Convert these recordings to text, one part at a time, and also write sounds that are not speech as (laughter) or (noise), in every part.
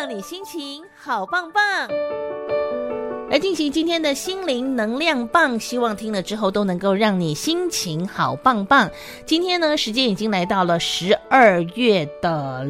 让你心情好棒棒。来进行今天的心灵能量棒，希望听了之后都能够让你心情好棒棒。今天呢，时间已经来到了十二月的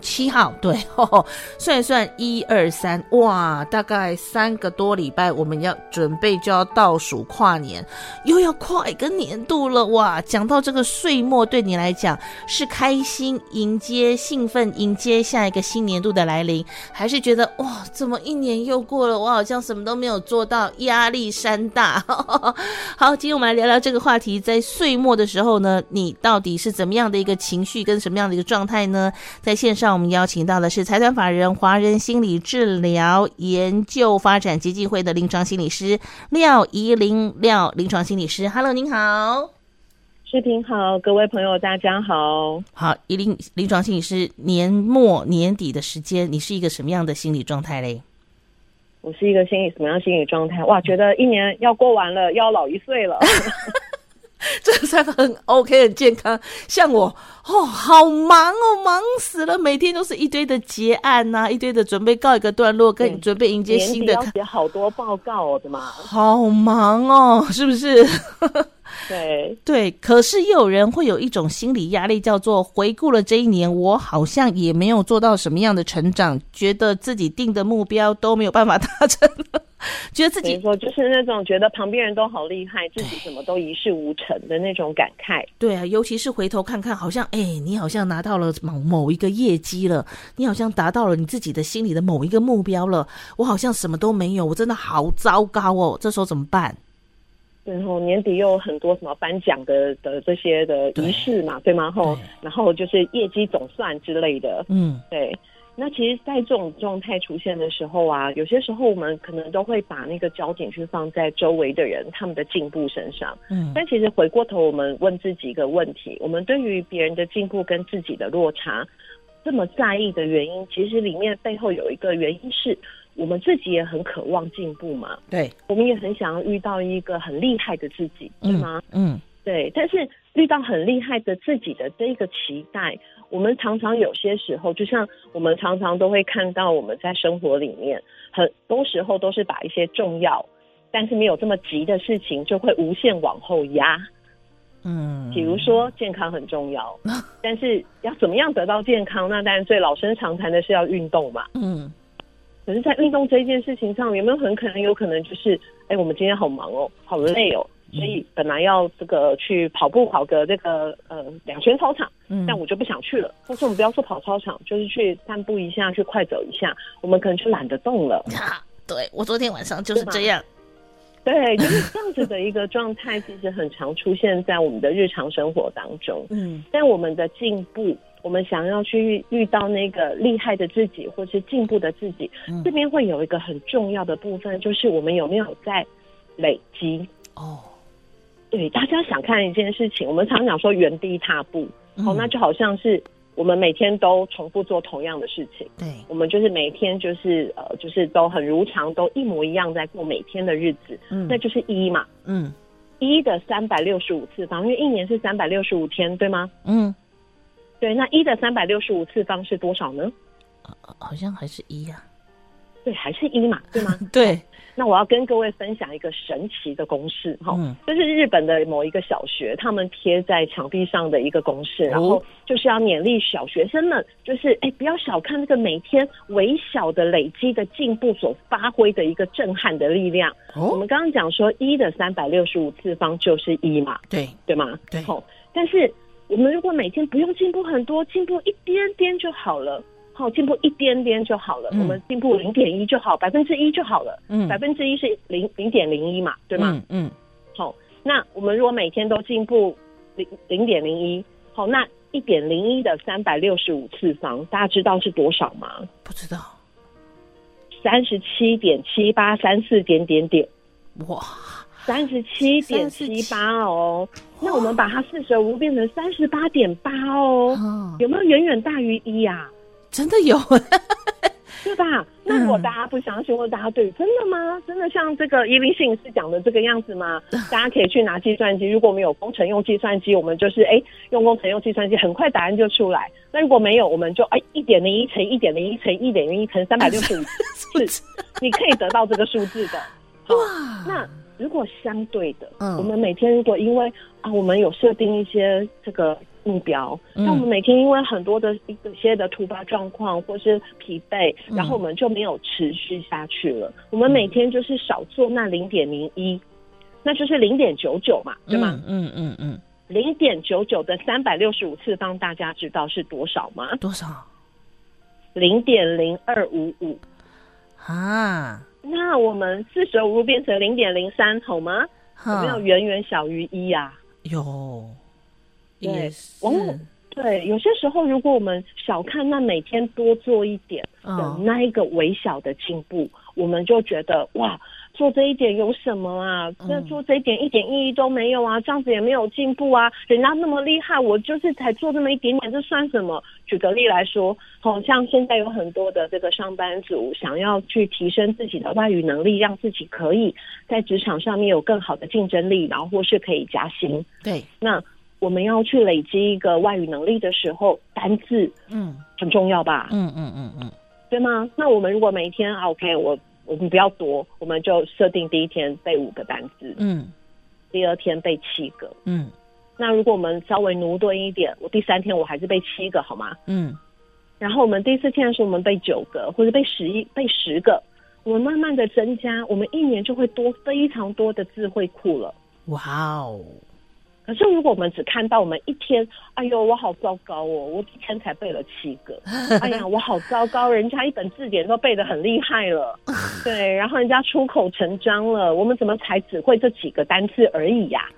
七号，对，呵呵，算一算一二三，哇，大概三个多礼拜，我们要准备就要倒数跨年，又要跨一个年度了，哇！讲到这个岁末，对你来讲是开心迎接、兴奋迎接下一个新年度的来临，还是觉得哇，怎么一年又过了，我好像什么都没有做到，压力山大。(laughs) 好，今天我们来聊聊这个话题。在岁末的时候呢，你到底是怎么样的一个情绪，跟什么样的一个状态呢？在线上，我们邀请到的是财团法人华人心理治疗研究发展基金会的临床心理师廖怡玲，廖临床心理师。Hello，您好，视频好，各位朋友大家好。好，怡伶临床心理师，年末年底的时间，你是一个什么样的心理状态嘞？我是一个心理什么样心理状态？哇，觉得一年要过完了，要老一岁了，(laughs) (laughs) 这个才很 OK，很健康。像我哦，好忙哦，忙死了，每天都是一堆的结案呐、啊，一堆的准备告一个段落，跟准备迎接新的。要写好多报告，我的妈，好忙哦，是不是？对对，可是又有人会有一种心理压力，叫做回顾了这一年，我好像也没有做到什么样的成长，觉得自己定的目标都没有办法达成，(laughs) 觉得自己说就是那种觉得旁边人都好厉害，自己怎么都一事无成的那种感慨。对啊，尤其是回头看看，好像哎，你好像拿到了某某一个业绩了，你好像达到了你自己的心里的某一个目标了，我好像什么都没有，我真的好糟糕哦，这时候怎么办？然后年底又有很多什么颁奖的的这些的仪式嘛，对，对吗？后然后就是业绩总算之类的，嗯，对。那其实，在这种状态出现的时候啊，有些时候我们可能都会把那个焦点去放在周围的人他们的进步身上，嗯。但其实回过头，我们问自己一个问题：我们对于别人的进步跟自己的落差这么在意的原因，其实里面背后有一个原因是。我们自己也很渴望进步嘛，对，我们也很想要遇到一个很厉害的自己，对吗？嗯，对。但是遇到很厉害的自己的这一个期待，我们常常有些时候，就像我们常常都会看到，我们在生活里面很多时候都是把一些重要但是没有这么急的事情，就会无限往后压。嗯，比如说健康很重要，(laughs) 但是要怎么样得到健康？那当然最老生常谈的是要运动嘛。嗯。可是，在运动这一件事情上，有没有很可能有可能就是，哎、欸，我们今天好忙哦，好累哦，所以本来要这个去跑步跑个这个呃两圈操场，嗯，但我就不想去了。或是我们不要说跑操场，就是去散步一下，去快走一下，我们可能就懒得动了。啊，对，我昨天晚上就是这样。对，(laughs) 对，就是这样子的一个状态，其实很常出现在我们的日常生活当中。嗯，但我们的进步。我们想要去遇到那个厉害的自己，或是进步的自己，嗯、这边会有一个很重要的部分，就是我们有没有在累积。哦。对，大家想看一件事情，我们常常讲说原地踏步，嗯、哦，那就好像是我们每天都重复做同样的事情，对，我们就是每天就是呃，就是都很如常，都一模一样在过每天的日子，嗯，那就是一嘛，嗯，一的三百六十五次方，因为一年是三百六十五天，对吗？嗯。对，那一的三百六十五次方是多少呢？好像还是一呀、啊。对，还是一嘛，(laughs) 对吗？对。那我要跟各位分享一个神奇的公式，哈、嗯，就是日本的某一个小学，他们贴在墙壁上的一个公式，然后就是要勉励小学生们，就是哎，不要小看这个每天微小的累积的进步所发挥的一个震撼的力量。哦、我们刚刚讲说一的三百六十五次方就是一嘛，对，对吗？对。好，但是。我们如果每天不用进步很多，进步一点点就好了。好，进步一点点就好了。嗯、我们进步零点一就好，百分之一就好了。嗯，百分之一是零零点零一嘛，对吗？嗯。嗯，好，那我们如果每天都进步零零点零一，好，那一点零一的三百六十五次方，大家知道是多少吗？不知道。三十七点七八三四点点点。哇。三十七点七八哦，那我们把它四舍五入变成三十八点八哦，有没有远远大于一呀？真的有，(laughs) 对吧？那如果大家不相信，或者大家对真的吗？真的像这个叶立信是讲的这个样子吗？大家可以去拿计算机。如果我们有工程用计算机，我们就是哎用工程用计算机，很快答案就出来。那如果没有，我们就哎一点零一乘一点零一乘一点零一乘三百六十五是，(laughs) 你可以得到这个数字的。哇，那。如果相对的，嗯，我们每天如果因为啊，我们有设定一些这个目标，那、嗯、我们每天因为很多的一些的突发状况或是疲惫，然后我们就没有持续下去了。嗯、我们每天就是少做那零点零一，那就是零点九九嘛，对吗？嗯嗯嗯，零点九九的三百六十五次方，大家知道是多少吗？多少？零点零二五五啊。那我们四舍五入变成零点零三，好吗？有没有远远小于一呀？有，对，往往对，有些时候如果我们小看那每天多做一点的那一个微小的进步，嗯、我们就觉得哇。做这一点有什么啊？那做这一点一点意义都没有啊！这样子也没有进步啊！人家那么厉害，我就是才做这么一点点，这算什么？举个例来说，好像现在有很多的这个上班族想要去提升自己的外语能力，让自己可以在职场上面有更好的竞争力，然后或是可以加薪。对，那我们要去累积一个外语能力的时候，单字嗯很重要吧？嗯嗯嗯嗯，对吗？那我们如果每天 OK 我。我们不要多，我们就设定第一天背五个单词，嗯，第二天背七个，嗯。那如果我们稍微挪顿一点，我第三天我还是背七个，好吗？嗯。然后我们第四天的时候，我们背九个，或者背十一、背十个，我们慢慢的增加，我们一年就会多非常多的智慧库了。哇哦！可是，如果我们只看到我们一天，哎呦，我好糟糕哦，我一天才背了七个，(laughs) 哎呀，我好糟糕，人家一本字典都背得很厉害了，(laughs) 对，然后人家出口成章了，我们怎么才只会这几个单词而已呀？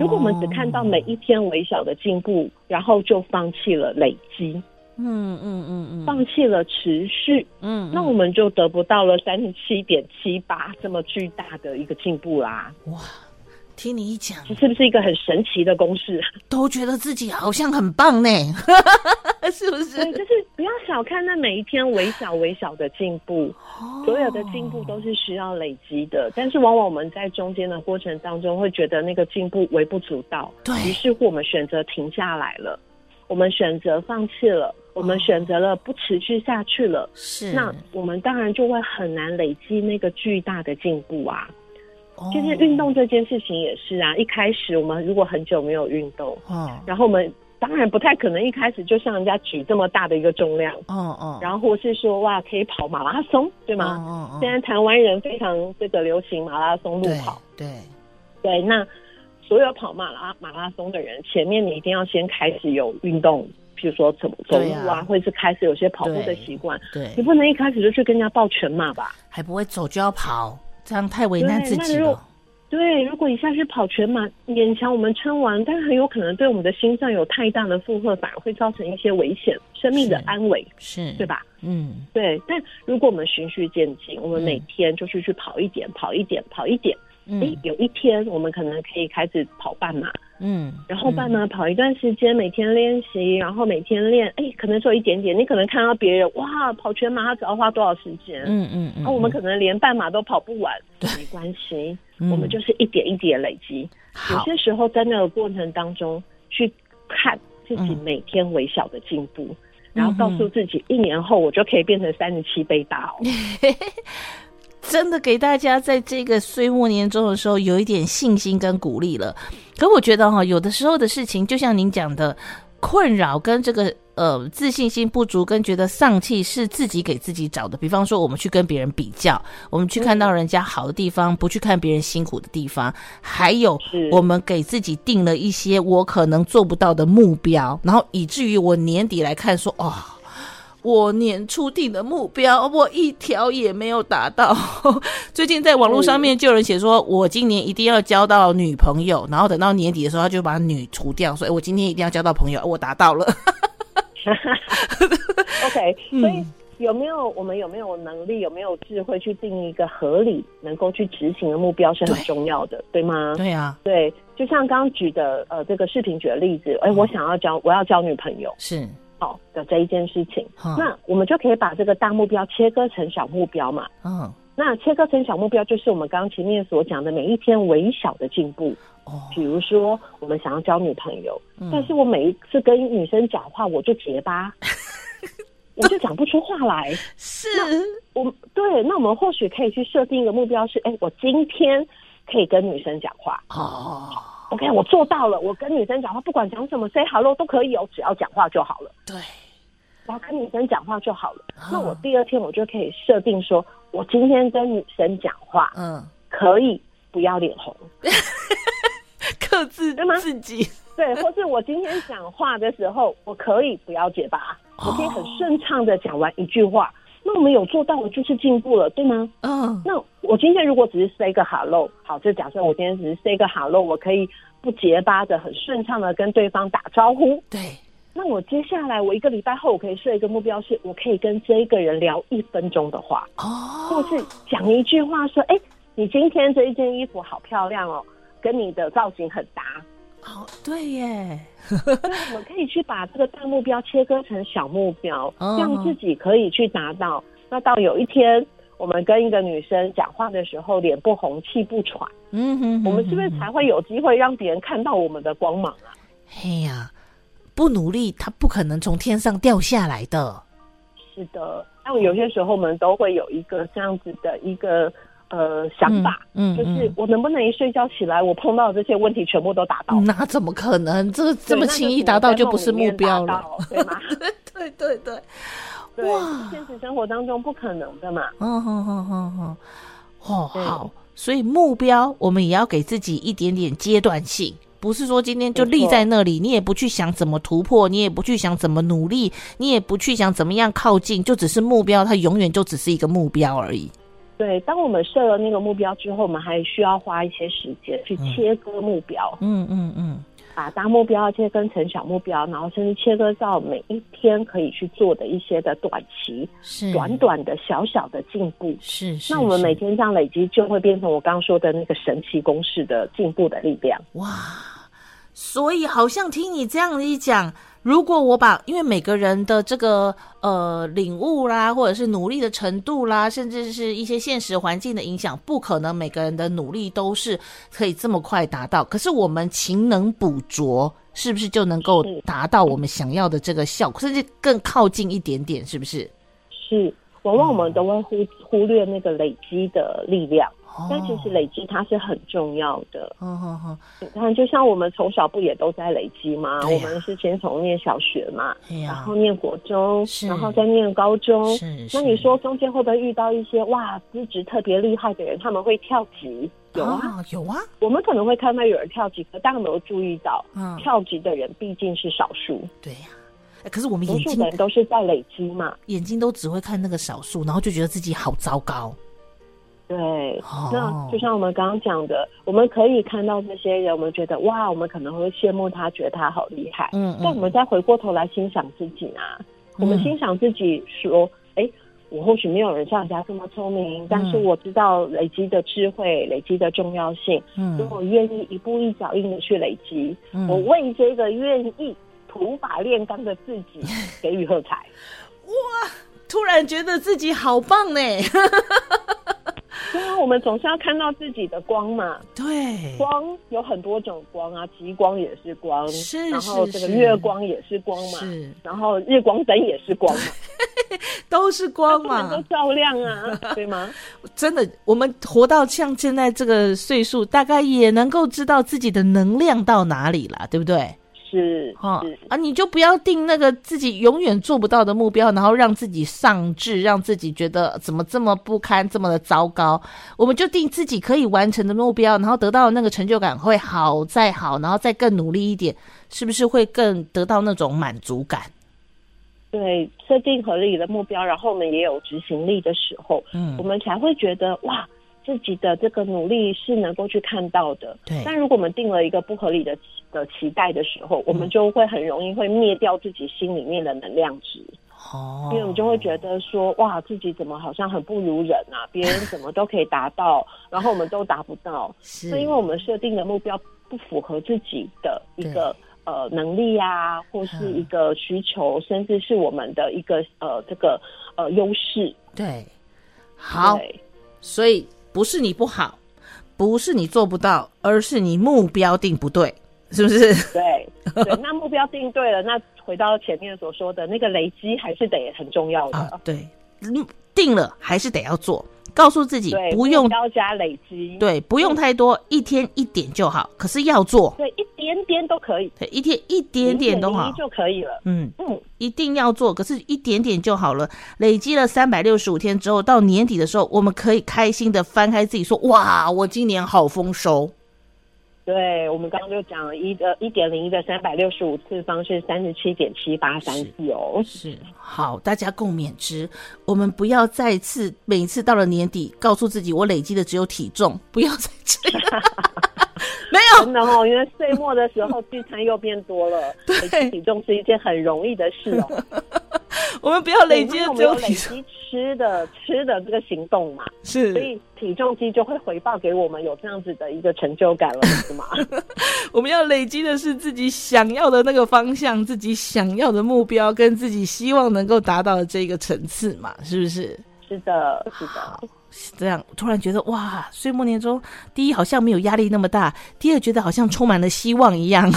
如果我们只看到每一天微小的进步，然后就放弃了累积，嗯嗯嗯嗯，放弃了持续，嗯，那我们就得不到了三十七点七八这么巨大的一个进步啦，哇。听你一讲，这是不是一个很神奇的公式？都觉得自己好像很棒呢，(laughs) 是不是？就是不要小看那每一天微小微小的进步，哦，所有的进步都是需要累积的。但是往往我们在中间的过程当中，会觉得那个进步微不足道，对，于是乎我们选择停下来了，我们选择放弃了，我们选择了不持续下去了。是，那我们当然就会很难累积那个巨大的进步啊。就是运动这件事情也是啊，一开始我们如果很久没有运动，哦，然后我们当然不太可能一开始就像人家举这么大的一个重量，哦哦，然后或是说哇可以跑马拉松，对吗？哦哦，现在台湾人非常这个流行马拉松路跑，对对，对，那所有跑马拉马拉松的人，前面你一定要先开始有运动，譬如说走走路啊，或者是开始有些跑步的习惯，对，你不能一开始就去跟人家报全马吧？还不会走就要跑。这样太为难自己了。对，如果一下去跑全马，勉强我们撑完，但很有可能对我们的心脏有太大的负荷，反而会造成一些危险，生命的安危，是，对吧？嗯，对。但如果我们循序渐进，我们每天就是去跑一点，跑一点，跑一点。嗯，有一天我们可能可以开始跑半马，嗯，然后半马跑一段时间，每天练习，然后每天练，哎，可能做一点点，你可能看到别人哇，跑全马他只要花多少时间，嗯嗯，那我们可能连半马都跑不完，对，没关系，我们就是一点一点累积，有些时候在那个过程当中去看自己每天微小的进步，然后告诉自己，一年后我就可以变成三十七倍大哦。(laughs) 真的给大家在这个岁末年终的时候有一点信心跟鼓励了。可我觉得哈，有的时候的事情，就像您讲的，困扰跟这个呃自信心不足跟觉得丧气是自己给自己找的。比方说，我们去跟别人比较，(laughs) 我们去看到人家好的地方，不去看别人辛苦的地方，还有我们给自己定了一些我可能做不到的目标，然后以至于我年底来看说，哦。我年初定的目标，我一条也没有达到。(laughs) 最近在网络上面就有人写说，我今年一定要交到女朋友，然后等到年底的时候，他就把女除掉，所以我今天一定要交到朋友，我达到了。(laughs) OK，(laughs) 所以有没有我们有没有能力，有没有智慧去定一个合理、能够去执行的目标是很重要的，对，对吗？对呀、啊，对，就像刚刚举的呃这个视频举的例子，哎，我想要交，我要交女朋友，是。好的这一件事情，那我们就可以把这个大目标切割成小目标嘛。嗯，那切割成小目标，就是我们刚刚前面所讲的每一天微小的进步。哦，比如说我们想要交女朋友，但是我每一次跟女生讲话，我就结巴，(laughs) 我就讲不出话来。是，我对，那我们或许可以去设定一个目标，是哎，我今天可以跟女生讲话。哦。OK，我做到了。我跟女生讲话，不管讲什么，say hello 都可以哦，只要讲话就好了。对，然后跟女生讲话就好了。哦、那我第二天我就可以设定说，我今天跟女生讲话，嗯，可以不要脸红，(laughs) 克制对吗？自己 (laughs) 对，或是我今天讲话的时候，我可以不要结巴，哦、我可以很顺畅的讲完一句话。那我们有做到，了就是进步了，对吗？嗯。那我今天如果只是 say 个 hello，好，就假设我今天只是 say 个 hello，我可以不结巴的、很顺畅的跟对方打招呼。对。那我接下来，我一个礼拜后，我可以设一个目标，是我可以跟这一个人聊一分钟的话，哦，或是讲一句话，说，哎、欸，你今天这一件衣服好漂亮哦，跟你的造型很搭。好，对耶。对，我们可以去把这个大目标切割成小目标，让自己可以去达到。那到有一天，我们跟一个女生讲话的时候，脸不红气不喘，嗯哼，我们是不是才会有机会让别人看到我们的光芒啊？嘿呀，不努力，他不可能从天上掉下来的。是的，那有些时候我们都会有一个这样子的一个。呃，想法，嗯，就是我能不能一睡觉起来，我碰到的这些问题全部都达到？(laughs) 那怎么可能？这这么轻易达到就不是目标了，对吗？(laughs) 对对对对，哇，现实生活当中不可能的嘛。嗯哼哼哼哼，哦，好，所以目标我们也要给自己一点点阶段性，不是说今天就立在那里，你也不去想怎么突破，你也不去想怎么努力，你也不去想怎么样靠近，就只是目标，它永远就只是一个目标而已。对，当我们设了那个目标之后，我们还需要花一些时间去切割目标。嗯嗯嗯，把大目标切割成小目标，然后甚至切割到每一天可以去做的一些的短期、是短短的小小的进步。是，是，那我们每天这样累积，就会变成我刚刚说的那个神奇公式的进步的力量。哇，所以好像听你这样一讲。如果我把，因为每个人的这个呃领悟啦，或者是努力的程度啦，甚至是一些现实环境的影响，不可能每个人的努力都是可以这么快达到。可是我们勤能补拙，是不是就能够达到我们想要的这个效果，甚至更靠近一点点？是不是？是，往往我们都会忽忽略那个累积的力量。但其实累积它是很重要的。嗯嗯嗯，你看，就像我们从小不也都在累积吗？我们是先从念小学嘛，然后念国中，然后再念高中。那你说中间会不会遇到一些哇资质特别厉害的人？他们会跳级？有啊，有啊。我们可能会看到有人跳级，可大家没有注意到，跳级的人毕竟是少数。对呀，可是我们眼睛的人都是在累积嘛，眼睛都只会看那个少数，然后就觉得自己好糟糕。对，那就像我们刚刚讲的，我们可以看到这些人，我们觉得哇，我们可能会羡慕他，觉得他好厉害。嗯，但我们再回过头来欣赏自己啊，我们欣赏自己说，哎，我或许没有人像人家这么聪明，但是我知道累积的智慧，累积的重要性。嗯，我愿意一步一脚印的去累积。我为这个愿意土法炼钢的自己 (laughs) 给予喝彩。哇，突然觉得自己好棒呢。对啊，我们总是要看到自己的光嘛。对，光有很多种光啊，极光也是光，是，然后这个月光也是光嘛，是，然后日光灯也是光嘛，(laughs) 都是光嘛，都照亮啊，(laughs) 对吗？真的，我们活到像现在这个岁数，大概也能够知道自己的能量到哪里了，对不对？是哈啊，你就不要定那个自己永远做不到的目标，然后让自己丧志，让自己觉得怎么这么不堪，这么的糟糕。我们就定自己可以完成的目标，然后得到那个成就感会好再好，然后再更努力一点，是不是会更得到那种满足感？对，设定合理的目标，然后我们也有执行力的时候，嗯，我们才会觉得哇。自己的这个努力是能够去看到的，对。但如果我们定了一个不合理的的期待的时候，嗯、我们就会很容易会灭掉自己心里面的能量值。哦。因为我们就会觉得说，哇，自己怎么好像很不如人啊？(laughs) 别人怎么都可以达到，然后我们都达不到。是。是因为我们设定的目标不符合自己的一个呃能力啊，或是一个需求，嗯、甚至是我们的一个呃这个呃优势。对，好，所以不是你不好，不是你做不到，而是你目标定不对，是不是？对，对，(laughs) 那目标定对了，那回到前面所说的那个累积还是得很重要的。啊、对，定了还是得要做。告诉自己不用高加累积，对，不用太多，一天一点就好。可是要做，对，一点点都可以，对，一天一点点都好就可以了。嗯嗯，一定要做，可是一点点就好了。累积了三百六十五天之后，到年底的时候，我们可以开心的翻开自己说：“哇，我今年好丰收。”对，我们刚刚就讲了一的一点零一的三百六十五次方是三十七点七八三四哦，是好，大家共勉之。我们不要再次每次到了年底，告诉自己我累积的只有体重，不要再这样。(laughs) 没有，真的哦，因为岁末的时候聚餐又变多了，累积体重是一件很容易的事哦。(laughs) (laughs) 我们不要累积，只有累积吃的吃的这个行动嘛，是，所以体重机就会回报给我们有这样子的一个成就感了，(laughs) 是吗？(laughs) 我们要累积的是自己想要的那个方向，自己想要的目标，跟自己希望能够达到的这个层次嘛，是不是？是的，是的。这样突然觉得哇，岁末年终，第一好像没有压力那么大，第二觉得好像充满了希望一样。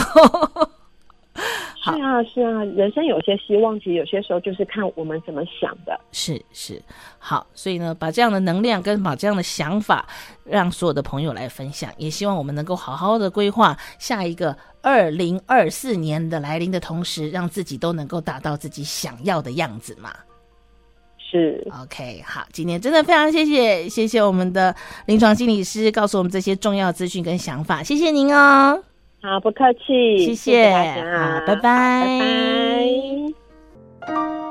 是啊，是啊，人生有些希望，其实有些时候就是看我们怎么想的。是是，好，所以呢，把这样的能量跟把这样的想法，让所有的朋友来分享，也希望我们能够好好的规划下一个二零二四年的来临的同时，让自己都能够达到自己想要的样子嘛。是，OK，好，今天真的非常谢谢，谢谢我们的临床心理师告诉我们这些重要资讯跟想法，谢谢您哦。好，不客气，谢谢，大家，好，拜拜，拜拜。